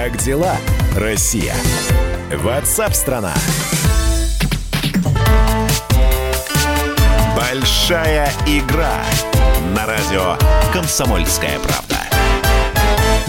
Как дела, Россия? Ватсап-страна! Большая игра на радио «Комсомольская правда».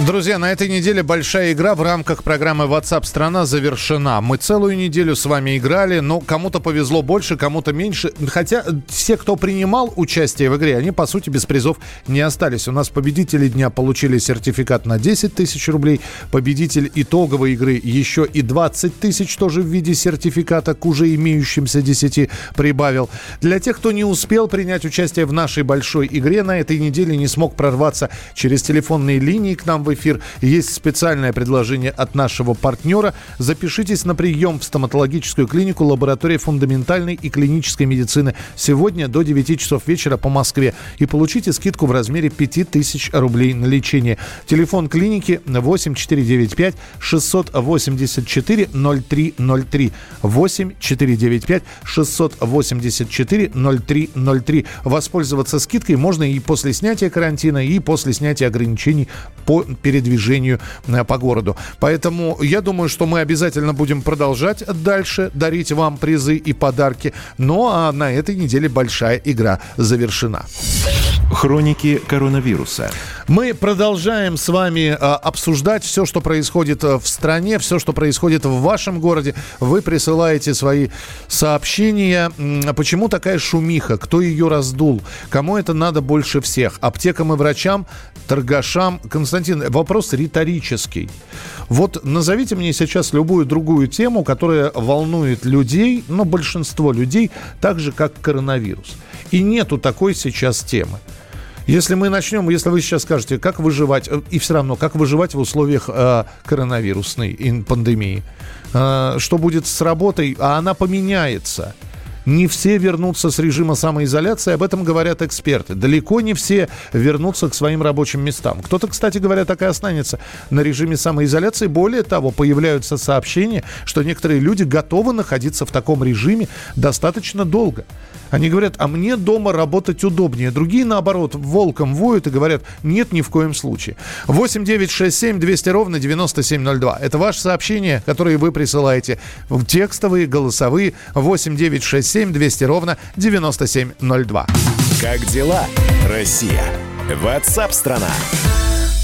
Друзья, на этой неделе большая игра в рамках программы WhatsApp страна завершена. Мы целую неделю с вами играли, но кому-то повезло больше, кому-то меньше. Хотя все, кто принимал участие в игре, они, по сути, без призов не остались. У нас победители дня получили сертификат на 10 тысяч рублей. Победитель итоговой игры еще и 20 тысяч тоже в виде сертификата к уже имеющимся 10 прибавил. Для тех, кто не успел принять участие в нашей большой игре на этой неделе, не смог прорваться через телефонные линии к нам в эфир. Есть специальное предложение от нашего партнера. Запишитесь на прием в стоматологическую клинику лаборатории фундаментальной и клинической медицины сегодня до 9 часов вечера по Москве и получите скидку в размере 5000 рублей на лечение. Телефон клиники 8495 684 0303 8495 684 0303. Воспользоваться скидкой можно и после снятия карантина, и после снятия ограничений по передвижению э, по городу. Поэтому я думаю, что мы обязательно будем продолжать дальше дарить вам призы и подарки. Ну а на этой неделе большая игра завершена. Хроники коронавируса. Мы продолжаем с вами а, обсуждать все, что происходит э, в стране, все, что происходит в вашем городе. Вы присылаете свои сообщения. Почему такая шумиха? Кто ее раздул? Кому это надо больше всех? Аптекам и врачам, торгашам? Константин, вопрос риторический. Вот назовите мне сейчас любую другую тему, которая волнует людей, но большинство людей, так же, как коронавирус. И нету такой сейчас темы. Если мы начнем, если вы сейчас скажете, как выживать, э, и все равно, как выживать в условиях э, коронавирусной пандемии, э, что будет с работой, а она поменяется – не все вернутся с режима самоизоляции, об этом говорят эксперты. Далеко не все вернутся к своим рабочим местам. Кто-то, кстати говоря, так и останется на режиме самоизоляции. Более того, появляются сообщения, что некоторые люди готовы находиться в таком режиме достаточно долго. Они говорят, а мне дома работать удобнее. Другие, наоборот, волком воют и говорят, нет, ни в коем случае. 8 9 6 7 200 ровно 9702. Это ваше сообщение, которое вы присылаете. Текстовые, голосовые. 8 9 6 7 200 ровно 9702. Как дела, Россия? Ватсап-страна!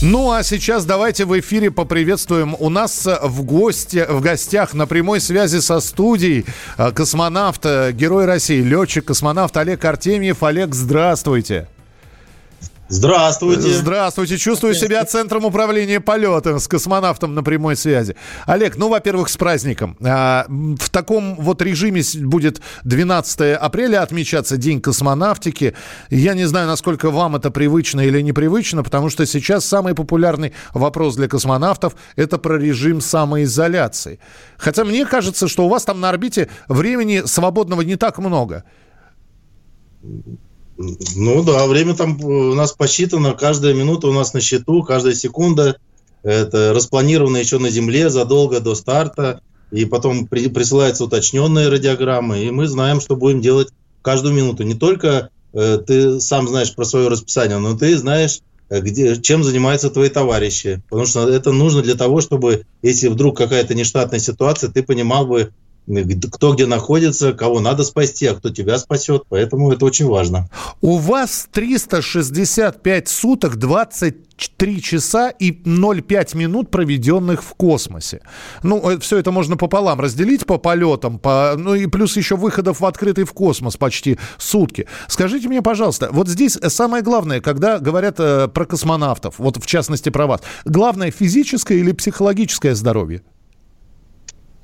Ну а сейчас давайте в эфире поприветствуем. У нас в, гости, в гостях на прямой связи со студией э, космонавт, э, герой России, летчик-космонавт Олег Артемьев. Олег, здравствуйте. Здравствуйте. Здравствуйте. Чувствую себя центром управления полетом с космонавтом на прямой связи. Олег, ну, во-первых, с праздником. А, в таком вот режиме будет 12 апреля отмечаться День космонавтики. Я не знаю, насколько вам это привычно или непривычно, потому что сейчас самый популярный вопрос для космонавтов – это про режим самоизоляции. Хотя мне кажется, что у вас там на орбите времени свободного не так много. Ну да, время там у нас посчитано, каждая минута у нас на счету, каждая секунда. Это распланировано еще на Земле задолго до старта. И потом при, присылаются уточненные радиограммы, и мы знаем, что будем делать каждую минуту. Не только э, ты сам знаешь про свое расписание, но ты знаешь, э, где, чем занимаются твои товарищи. Потому что это нужно для того, чтобы, если вдруг какая-то нештатная ситуация, ты понимал бы, кто где находится, кого надо спасти, а кто тебя спасет. Поэтому это очень важно. У вас 365 суток, 23 часа и 0,5 минут, проведенных в космосе. Ну, э, все это можно пополам разделить по полетам, по, ну и плюс еще выходов в открытый в космос почти сутки. Скажите мне, пожалуйста, вот здесь самое главное, когда говорят э, про космонавтов, вот в частности про вас, главное физическое или психологическое здоровье?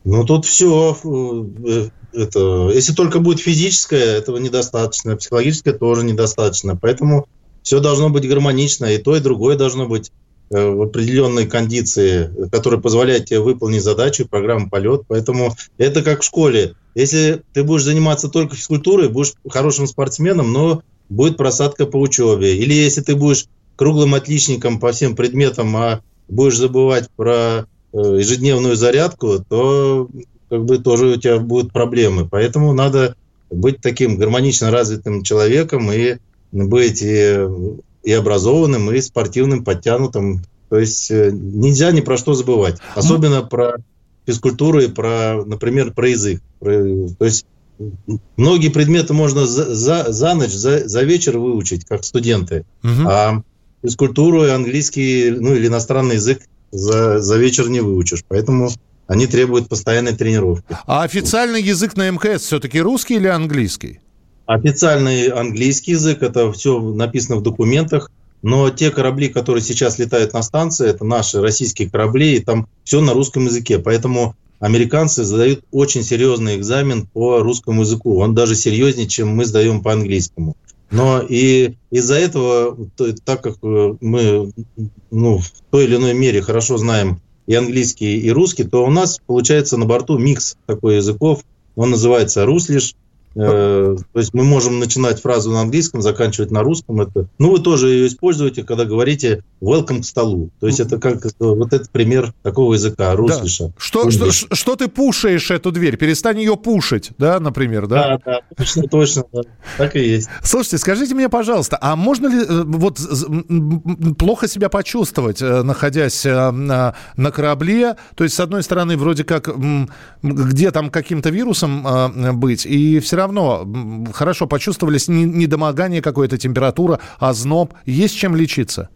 Ну, тут все, э, это, если только будет физическое, этого недостаточно, психологическое тоже недостаточно. Поэтому все должно быть гармонично, и то, и другое должно быть э, в определенной кондиции, которая позволяет тебе выполнить задачу, программу полет. Поэтому это как в школе. Если ты будешь заниматься только физкультурой, будешь хорошим спортсменом, но будет просадка по учебе. Или если ты будешь круглым отличником по всем предметам, а будешь забывать про Э, ежедневную зарядку, то как бы тоже у тебя будут проблемы. Поэтому надо быть таким гармонично развитым человеком и быть и, и образованным, и спортивным, подтянутым. То есть э, нельзя ни про что забывать. Особенно про физкультуру и про, например, про язык. Про, то есть многие предметы можно за, за, за ночь, за, за вечер выучить, как студенты. Угу. А физкультуру и английский, ну или иностранный язык за, за вечер не выучишь. Поэтому они требуют постоянной тренировки. А официальный язык на МКС все-таки русский или английский? Официальный английский язык, это все написано в документах. Но те корабли, которые сейчас летают на станции, это наши российские корабли, и там все на русском языке. Поэтому американцы задают очень серьезный экзамен по русскому языку. Он даже серьезнее, чем мы сдаем по английскому. Но и из-за этого, так как э, мы ну, в той или иной мере хорошо знаем и английский, и русский, то у нас получается на борту микс такой языков. Он называется руслиш. Э, то есть мы можем начинать фразу на английском, заканчивать на русском. Это, ну, вы тоже ее используете, когда говорите welcome к столу. То есть это как вот этот пример такого языка, руслиша. Да. Что, что, что ты пушаешь эту дверь? Перестань ее пушить, да, например, да? Да, да, точно, точно, да. так и есть. Слушайте, скажите мне, пожалуйста, а можно ли э, вот плохо себя почувствовать, э, находясь на, на корабле? То есть, с одной стороны, вроде как где там каким-то вирусом быть, и все равно хорошо почувствовались недомогание какое-то, температура, озноб. Есть чем лечиться?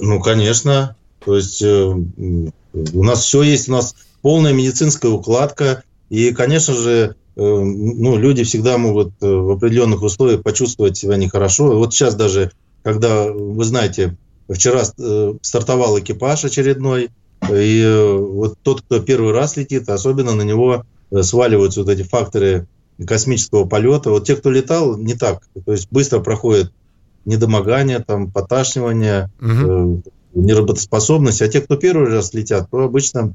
Ну, конечно. То есть э, у нас все есть, у нас полная медицинская укладка. И, конечно же, э, ну, люди всегда могут э, в определенных условиях почувствовать себя нехорошо. Вот сейчас даже, когда, вы знаете, вчера э, стартовал экипаж очередной, и э, вот тот, кто первый раз летит, особенно на него сваливаются вот эти факторы космического полета. Вот те, кто летал, не так. То есть быстро проходит недомогание, там, поташнивание, угу. э, неработоспособность. А те, кто первый раз летят, то обычно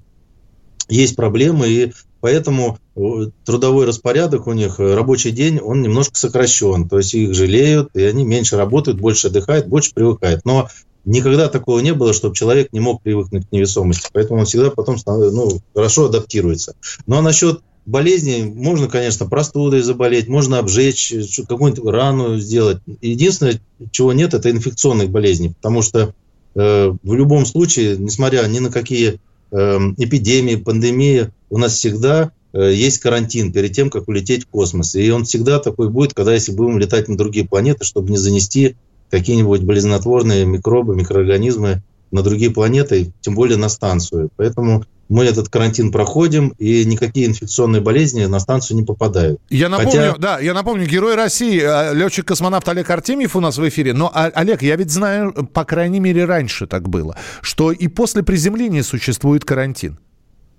есть проблемы, и поэтому э, трудовой распорядок у них, э, рабочий день, он немножко сокращен. То есть их жалеют, и они меньше работают, больше отдыхают, больше привыкают. Но никогда такого не было, чтобы человек не мог привыкнуть к невесомости. Поэтому он всегда потом ну, хорошо адаптируется. Ну а насчет болезни можно, конечно, простудой заболеть, можно обжечь, какую-нибудь рану сделать. Единственное, чего нет, это инфекционных болезней, потому что э, в любом случае, несмотря ни на какие э, эпидемии, пандемии, у нас всегда э, есть карантин перед тем, как улететь в космос. И он всегда такой будет, когда если будем летать на другие планеты, чтобы не занести какие-нибудь болезнетворные микробы, микроорганизмы на другие планеты, тем более на станцию. Поэтому мы этот карантин проходим, и никакие инфекционные болезни на станцию не попадают. Я напомню, Хотя... да, я напомню, герой России, а, летчик-космонавт Олег Артемьев у нас в эфире. Но, а, Олег, я ведь знаю, по крайней мере, раньше так было, что и после приземления существует карантин.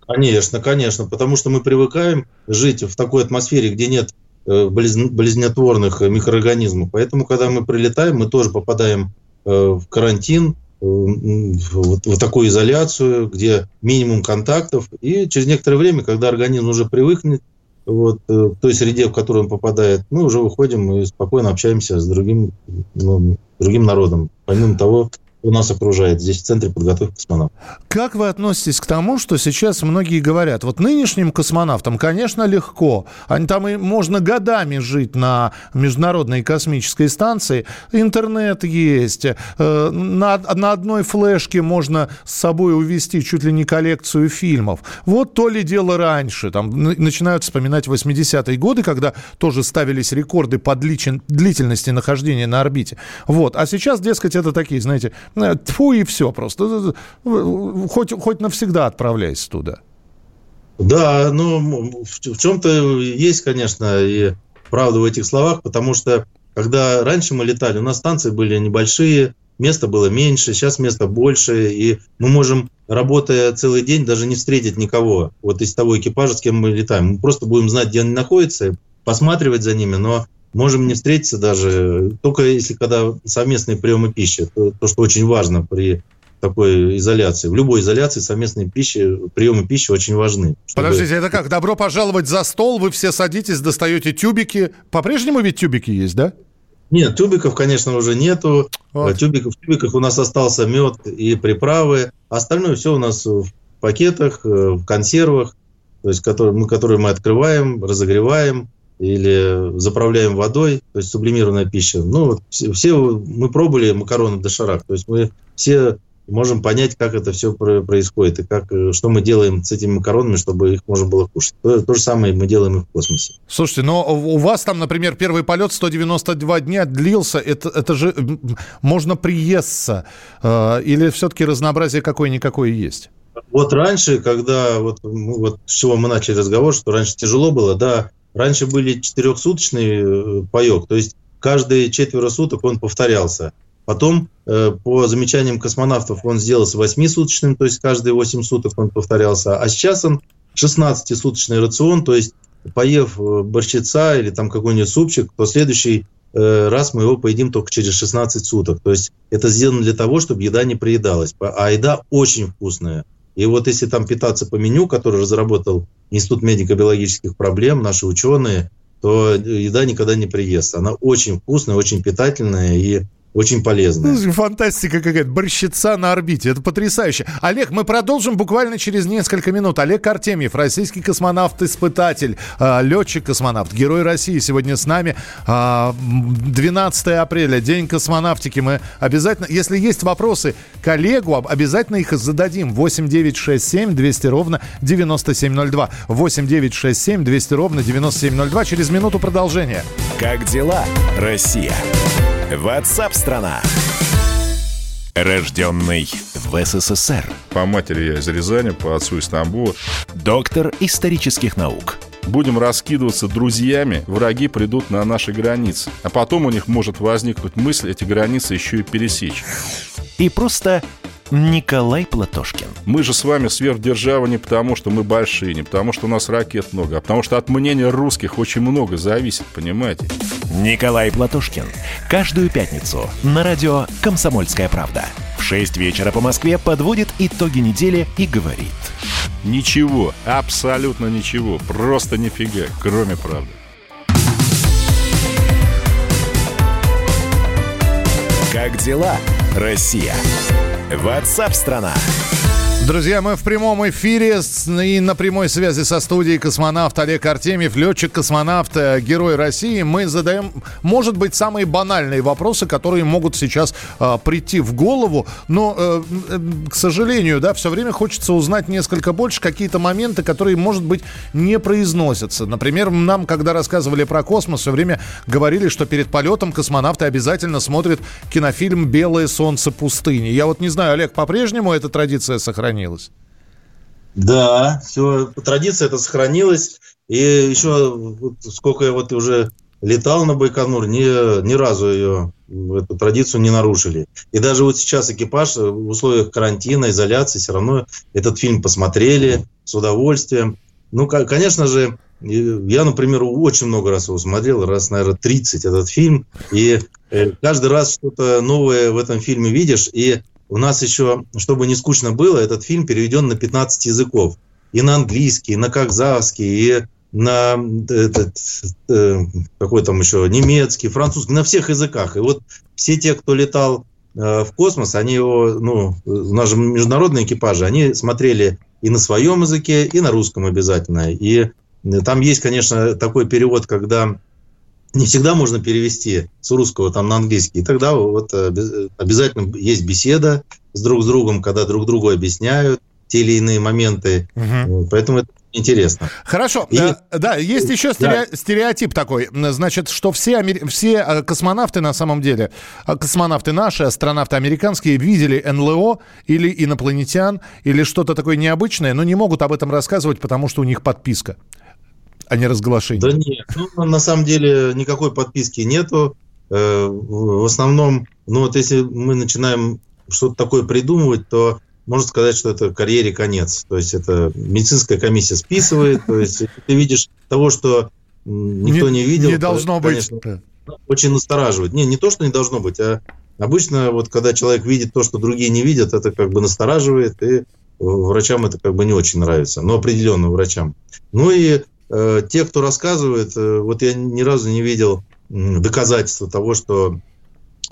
Конечно, конечно, потому что мы привыкаем жить в такой атмосфере, где нет э, болезнетворных микроорганизмов. Поэтому, когда мы прилетаем, мы тоже попадаем э, в карантин, вот, вот такую изоляцию, где минимум контактов, и через некоторое время, когда организм уже привыкнет вот, э, в той среде, в которую он попадает, мы уже выходим и спокойно общаемся с другим, ну, другим народом. Помимо того, у нас окружает. Здесь в Центре подготовки космонавтов. Как вы относитесь к тому, что сейчас многие говорят, вот нынешним космонавтам, конечно, легко, они там и можно годами жить на Международной космической станции, интернет есть, э, на, на одной флешке можно с собой увезти чуть ли не коллекцию фильмов. Вот то ли дело раньше, там начинают вспоминать 80-е годы, когда тоже ставились рекорды по длительности нахождения на орбите. Вот, а сейчас, дескать, это такие, знаете, тьфу и все просто. Хоть, хоть навсегда отправляйся туда. Да, ну, в чем-то есть, конечно, и правда в этих словах, потому что когда раньше мы летали, у нас станции были небольшие, места было меньше, сейчас места больше, и мы можем, работая целый день, даже не встретить никого вот из того экипажа, с кем мы летаем. Мы просто будем знать, где они находятся, посматривать за ними, но можем не встретиться даже, только если когда совместные приемы пищи, то, то что очень важно при такой изоляции. В любой изоляции совместные пищи, приемы пищи очень важны. Чтобы... Подождите, это как? Добро пожаловать за стол, вы все садитесь, достаете тюбики. По-прежнему ведь тюбики есть, да? Нет, тюбиков, конечно, уже нету. Вот. Тюбиков, в тюбиках у нас остался мед и приправы. Остальное все у нас в пакетах, э, в консервах, то есть которые мы, которые мы открываем, разогреваем, или заправляем водой, то есть сублимированная пища. Ну, все, все мы пробовали макароны доширак, то есть мы все можем понять, как это все происходит и как, э, что мы делаем с этими макаронами, чтобы их можно было кушать. То, то же самое мы делаем и в космосе. Слушайте, но у вас там, например, первый полет 192 дня длился, это, это же можно приесться, э, или все-таки разнообразие какое-никакое есть? Вот раньше, когда, вот, вот с чего мы начали разговор, что раньше тяжело было, да, раньше были четырехсуточный э, паек, то есть каждые четверо суток он повторялся. Потом, э, по замечаниям космонавтов, он сделался восьмисуточным, то есть каждые восемь суток он повторялся. А сейчас он 16-суточный рацион, то есть поев э, борщица или там какой-нибудь супчик, то следующий раз мы его поедим только через 16 суток. То есть это сделано для того, чтобы еда не приедалась. А еда очень вкусная. И вот если там питаться по меню, который разработал Институт медико-биологических проблем, наши ученые, то еда никогда не приест. Она очень вкусная, очень питательная и очень полезно. Ну, фантастика какая-то. Борщица на орбите. Это потрясающе. Олег, мы продолжим буквально через несколько минут. Олег Артемьев, российский космонавт-испытатель, а, летчик-космонавт, герой России сегодня с нами. 12 а, апреля, день космонавтики. Мы обязательно, если есть вопросы к Олегу, обязательно их зададим. 8 9 6 7 200 ровно 9702. 8 9 6 7 200 ровно 9702. Через минуту продолжение. Как дела, Россия? Ватсап-страна! Рожденный в СССР. По матери я из Рязани, по отцу из Стамбула. Доктор исторических наук. Будем раскидываться друзьями, враги придут на наши границы. А потом у них может возникнуть мысль эти границы еще и пересечь. И просто Николай Платошкин. Мы же с вами сверхдержава не потому, что мы большие, не потому, что у нас ракет много, а потому что от мнения русских очень много зависит, понимаете? Николай Платошкин. Каждую пятницу на радио «Комсомольская правда». В 6 вечера по Москве подводит итоги недели и говорит. Ничего, абсолютно ничего, просто нифига, кроме правды. Как дела, Россия? Ватсап-страна! Друзья, мы в прямом эфире и на прямой связи со студией космонавт Олег Артемьев, летчик-космонавт, э, герой России. Мы задаем, может быть, самые банальные вопросы, которые могут сейчас э, прийти в голову. Но, э, э, к сожалению, да, все время хочется узнать несколько больше, какие-то моменты, которые, может быть, не произносятся. Например, нам, когда рассказывали про космос, все время говорили, что перед полетом космонавты обязательно смотрят кинофильм «Белое солнце пустыни». Я вот не знаю, Олег, по-прежнему эта традиция сохраняется? Сохранилось. Да, все, традиция это сохранилась. И еще вот, сколько я вот уже летал на Байконур, ни, ни разу ее, эту традицию не нарушили. И даже вот сейчас экипаж в условиях карантина, изоляции, все равно этот фильм посмотрели с удовольствием. Ну, конечно же, я, например, очень много раз его смотрел, раз, наверное, 30 этот фильм, и э, каждый раз что-то новое в этом фильме видишь, и у нас еще, чтобы не скучно было, этот фильм переведен на 15 языков. И на английский, и на казахский, и на этот, э, какой там еще, немецкий, французский, на всех языках. И вот все те, кто летал э, в космос, они его, ну, у нас же международные экипажи, они смотрели и на своем языке, и на русском обязательно. И там есть, конечно, такой перевод, когда не всегда можно перевести с русского там на английский. И тогда вот э, обязательно есть беседа с друг с другом, когда друг другу объясняют те или иные моменты. Угу. Поэтому это интересно. Хорошо. И, да, да, есть еще да. стереотип такой. Значит, что все, все э, космонавты на самом деле, э, космонавты наши, астронавты американские, видели НЛО или инопланетян, или что-то такое необычное, но не могут об этом рассказывать, потому что у них подписка а не разглашение? Да нет, ну, на самом деле никакой подписки нету. Э, в основном, ну вот если мы начинаем что-то такое придумывать, то можно сказать, что это карьере конец. То есть это медицинская комиссия списывает, то есть ты видишь того, что никто не, не видел. Не должно то, быть. Конечно, очень настораживает. Не, не то, что не должно быть, а обычно вот когда человек видит то, что другие не видят, это как бы настораживает, и врачам это как бы не очень нравится, но определенным врачам. Ну и те, кто рассказывает, э, вот я ни разу не видел доказательства того, что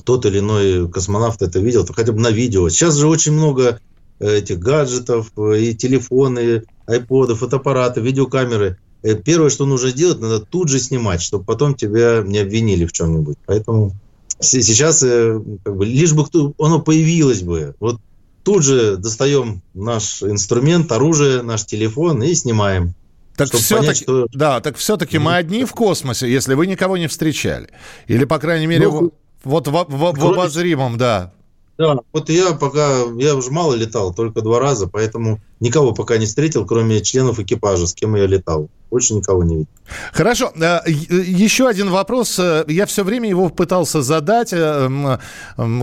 тот или иной космонавт это видел, хотя бы на видео. Сейчас же очень много э, этих гаджетов, и телефоны, айподы, фотоаппараты, видеокамеры. Первое, что нужно сделать, надо тут же снимать, чтобы потом тебя не обвинили в чем-нибудь. Поэтому сейчас как бы, лишь бы кто, оно появилось бы. Вот тут же достаем наш инструмент, оружие, наш телефон и снимаем. Так все-таки, что... да, так все-таки мы одни в космосе, если вы никого не встречали. Или, по крайней мере, ну, вот в, в, в, в обозримом, да. Да, вот я пока, я уже мало летал, только два раза, поэтому никого пока не встретил, кроме членов экипажа, с кем я летал. Больше никого не видел. Хорошо. Э, еще один вопрос. Э, я все время его пытался задать э,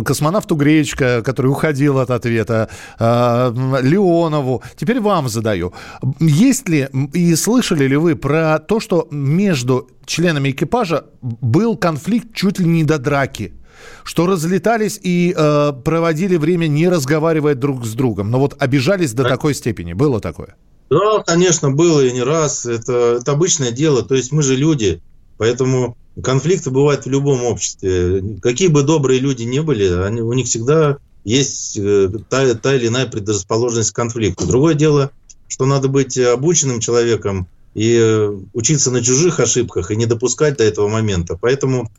космонавту Гречка, который уходил от ответа, Леонову. Теперь вам задаю. Есть ли и слышали ли вы про то, что между членами экипажа был конфликт чуть ли не до драки? Что разлетались и э, проводили время не разговаривая друг с другом. Но вот обижались до такой степени. Было такое? Да, конечно, было и не раз. Это, это обычное дело. То есть мы же люди, поэтому конфликты бывают в любом обществе. Какие бы добрые люди не были, они, у них всегда есть э, та, та или иная предрасположенность к конфликту. Другое дело, что надо быть обученным человеком и э, учиться на чужих ошибках и не допускать до этого момента. Поэтому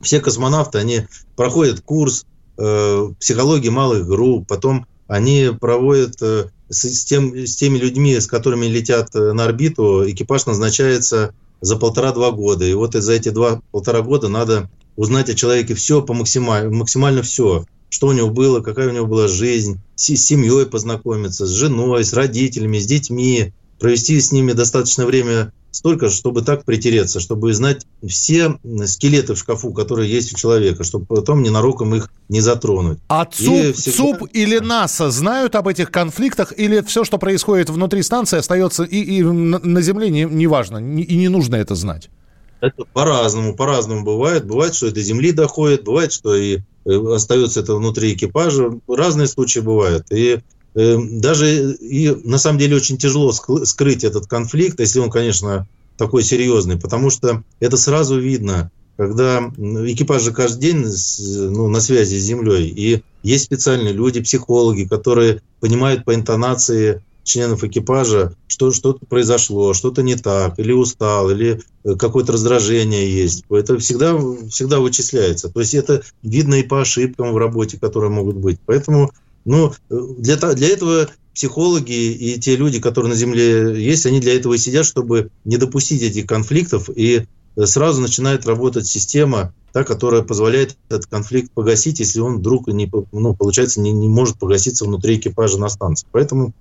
все космонавты, они проходят курс э, психологии малых групп, потом они проводят э, с, тем, с теми людьми, с которыми летят э, на орбиту, экипаж назначается за полтора-два года. И вот за эти два-полтора года надо узнать о человеке все, по максимально, максимально все. Что у него было, какая у него была жизнь, с, с семьей познакомиться, с женой, с родителями, с детьми, провести с ними достаточно время столько, чтобы так притереться, чтобы знать все скелеты в шкафу, которые есть у человека, чтобы потом ненароком их не затронуть. А ЦУП, всегда... ЦУП или НАСА знают об этих конфликтах, или все, что происходит внутри станции, остается и, и на Земле не, не важно, и не нужно это знать? Это по-разному, по-разному бывает. Бывает, что это Земли доходит, бывает, что и э, остается это внутри экипажа. Разные случаи бывают. И даже и на самом деле очень тяжело скрыть этот конфликт, если он, конечно, такой серьезный, потому что это сразу видно, когда экипаж же каждый день ну, на связи с Землей, и есть специальные люди, психологи, которые понимают по интонации членов экипажа, что что-то произошло, что-то не так, или устал, или э, какое-то раздражение есть. Это всегда, всегда вычисляется. То есть это видно и по ошибкам в работе, которые могут быть. Поэтому ну, для, для этого психологи и те люди, которые на Земле есть, они для этого и сидят, чтобы не допустить этих конфликтов, и сразу начинает работать система, та, которая позволяет этот конфликт погасить, если он вдруг, не, ну, получается, не, не может погаситься внутри экипажа на станции. Поэтому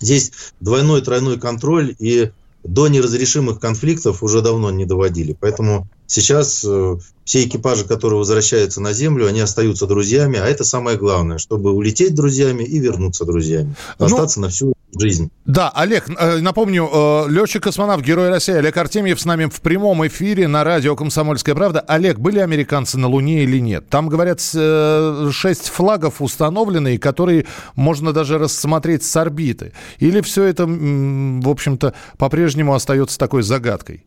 здесь двойной, тройной контроль, и до неразрешимых конфликтов уже давно не доводили. Поэтому сейчас э, все экипажи, которые возвращаются на Землю, они остаются друзьями, а это самое главное, чтобы улететь друзьями и вернуться друзьями, ну, остаться на всю жизнь. Да, Олег, э, напомню, э, летчик-космонавт, герой России Олег Артемьев с нами в прямом эфире на радио «Комсомольская правда». Олег, были американцы на Луне или нет? Там, говорят, шесть флагов установлены, которые можно даже рассмотреть с орбиты. Или все это, в общем-то, по-прежнему остается такой загадкой?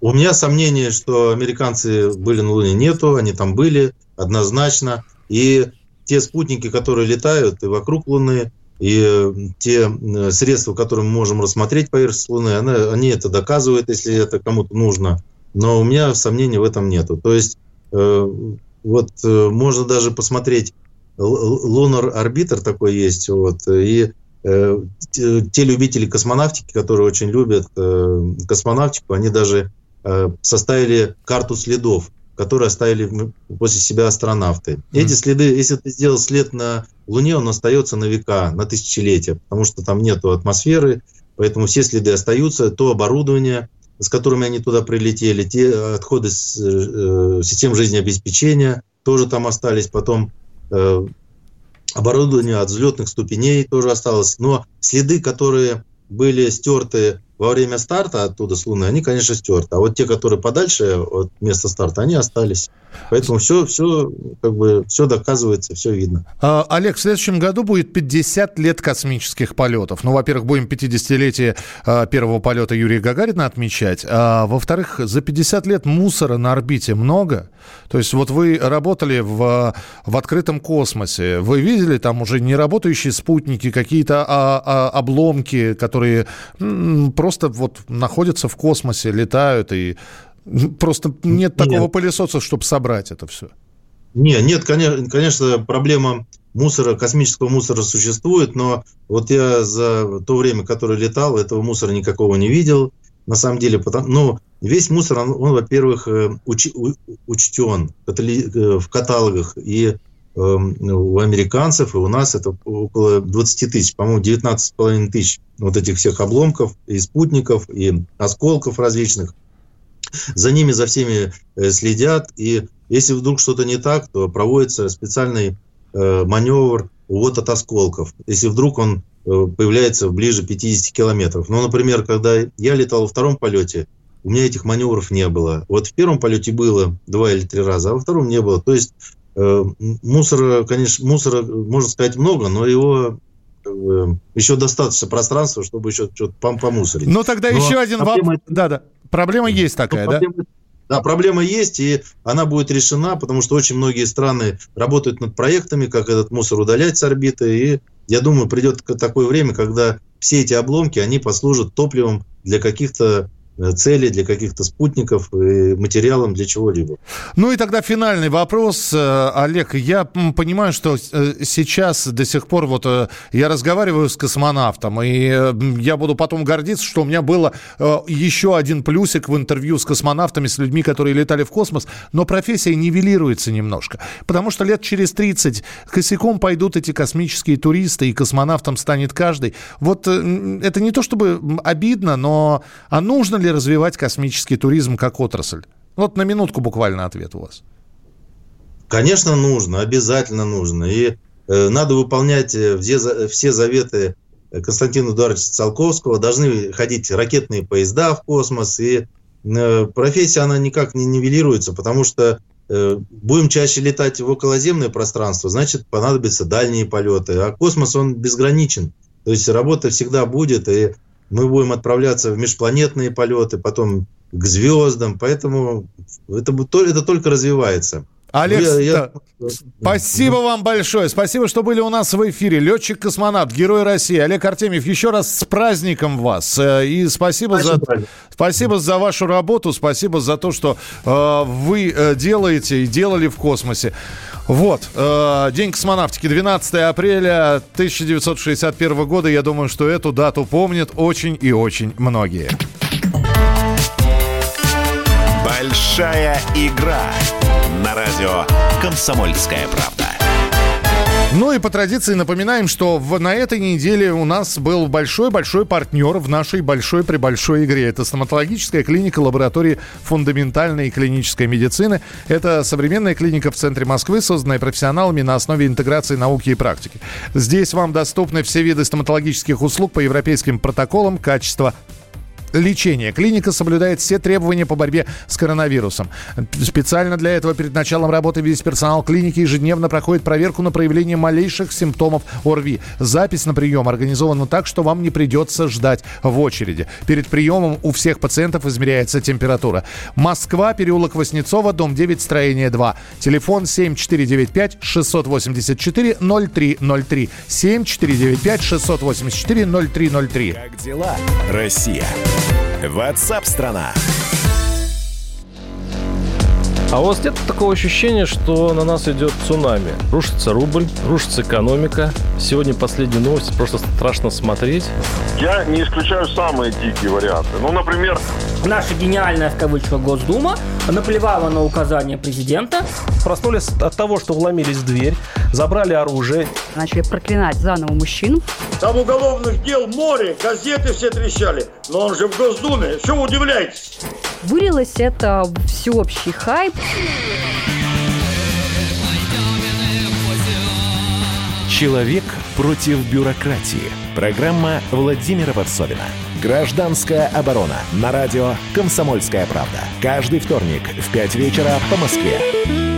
У меня сомнение, что американцы были на Луне, нету, они там были однозначно. И те спутники, которые летают и вокруг Луны, и те средства, которые мы можем рассмотреть поверхность Луны, они, они это доказывают, если это кому-то нужно. Но у меня сомнений в этом нету. То есть э, вот э, можно даже посмотреть, Lunar Orbiter такой есть, вот, и э, те любители космонавтики, которые очень любят э, космонавтику, они даже составили карту следов, которые оставили после себя астронавты. Mm-hmm. Эти следы, если ты сделал след на Луне, он остается на века, на тысячелетия, потому что там нету атмосферы, поэтому все следы остаются, то оборудование, с которыми они туда прилетели, те отходы с э, систем жизнеобеспечения тоже там остались, потом э, оборудование от взлетных ступеней тоже осталось, но следы, которые были стерты во время старта оттуда с Луны, они, конечно, стерты. А вот те, которые подальше от места старта, они остались. Поэтому все, все, как бы, все доказывается, все видно. А, Олег, в следующем году будет 50 лет космических полетов. Ну, во-первых, будем 50-летие а, первого полета Юрия Гагарина отмечать. А во-вторых, за 50 лет мусора на орбите много. То есть вот вы работали в, в открытом космосе. Вы видели там уже неработающие спутники, какие-то а, а, обломки, которые м, просто вот находятся в космосе, летают и Просто нет такого нет. пылесоса, чтобы собрать это все. Не, нет, конечно, конечно, проблема мусора, космического мусора существует, но вот я за то время, которое летал, этого мусора никакого не видел. На самом деле, потому, ну, весь мусор, он, он во-первых, э, уч, учтен э, в каталогах и эм, у американцев, и у нас это около 20 тысяч, по-моему, 19,5 тысяч вот этих всех обломков и спутников, и осколков различных. За ними, за всеми э, следят, и если вдруг что-то не так, то проводится специальный э, маневр увод от осколков. Если вдруг он э, появляется ближе 50 километров. Ну, например, когда я летал во втором полете, у меня этих маневров не было. Вот в первом полете было два или три раза, а во втором не было. То есть э, мусора, конечно, мусора, можно сказать, много, но его э, еще достаточно пространства, чтобы еще что-то помусорить. Ну, тогда но еще один вопрос. Да, да. Проблема есть такая, ну, проблема, да? Да, проблема есть, и она будет решена, потому что очень многие страны работают над проектами, как этот мусор удалять с орбиты, и я думаю, придет такое время, когда все эти обломки, они послужат топливом для каких-то цели, для каких-то спутников, материалом для чего-либо. Ну и тогда финальный вопрос, э, Олег. Я понимаю, что э, сейчас до сих пор вот я разговариваю с космонавтом, и я буду потом гордиться, что у меня было еще один плюсик в интервью с космонавтами, с людьми, которые летали в космос, но профессия нивелируется немножко, потому что лет через 30 косяком пойдут эти космические туристы, и космонавтом станет каждый. Вот это не то чтобы обидно, но а нужно ли развивать космический туризм как отрасль? Вот на минутку буквально ответ у вас. Конечно, нужно, обязательно нужно. И э, надо выполнять э, все, все заветы Константина Эдуардовича Циолковского. Должны ходить ракетные поезда в космос. И э, профессия, она никак не нивелируется, потому что э, будем чаще летать в околоземное пространство, значит, понадобятся дальние полеты. А космос, он безграничен. То есть работа всегда будет, и мы будем отправляться в межпланетные полеты, потом к звездам, поэтому это, это только развивается. Олег, я, я... спасибо вам большое. Спасибо, что были у нас в эфире. Летчик-космонавт, Герой России. Олег Артемьев, еще раз с праздником вас. Э, и спасибо, спасибо за, спасибо за вашу работу, спасибо за то, что э, вы э, делаете и делали в космосе. Вот, э, День космонавтики, 12 апреля 1961 года. Я думаю, что эту дату помнят очень и очень многие. Большая игра на радио «Комсомольская правда». Ну и по традиции напоминаем, что в, на этой неделе у нас был большой-большой партнер в нашей большой-пребольшой игре. Это стоматологическая клиника лаборатории фундаментальной и клинической медицины. Это современная клиника в центре Москвы, созданная профессионалами на основе интеграции науки и практики. Здесь вам доступны все виды стоматологических услуг по европейским протоколам, качества лечения. Клиника соблюдает все требования по борьбе с коронавирусом. Специально для этого перед началом работы весь персонал клиники ежедневно проходит проверку на проявление малейших симптомов ОРВИ. Запись на прием организована так, что вам не придется ждать в очереди. Перед приемом у всех пациентов измеряется температура. Москва, переулок Воснецова, дом 9, строение 2. Телефон 7495 684 0303. 7495 684 0303. Как дела, Россия? Ватсап-страна! А у вас нет такого ощущения, что на нас идет цунами? Рушится рубль, рушится экономика. Сегодня последние новости, просто страшно смотреть. Я не исключаю самые дикие варианты. Ну, например... Наша гениальная, в кавычках, Госдума наплевала на указания президента. Проснулись от того, что вломились в дверь, забрали оружие. Начали проклинать заново мужчин. Там уголовных дел море, газеты все трещали. Но он же в Госдуме, что вы удивляетесь? Вылилось это всеобщий хайп. Человек против бюрократии. Программа Владимира Варсовина. Гражданская оборона. На радио «Комсомольская правда». Каждый вторник в 5 вечера по Москве.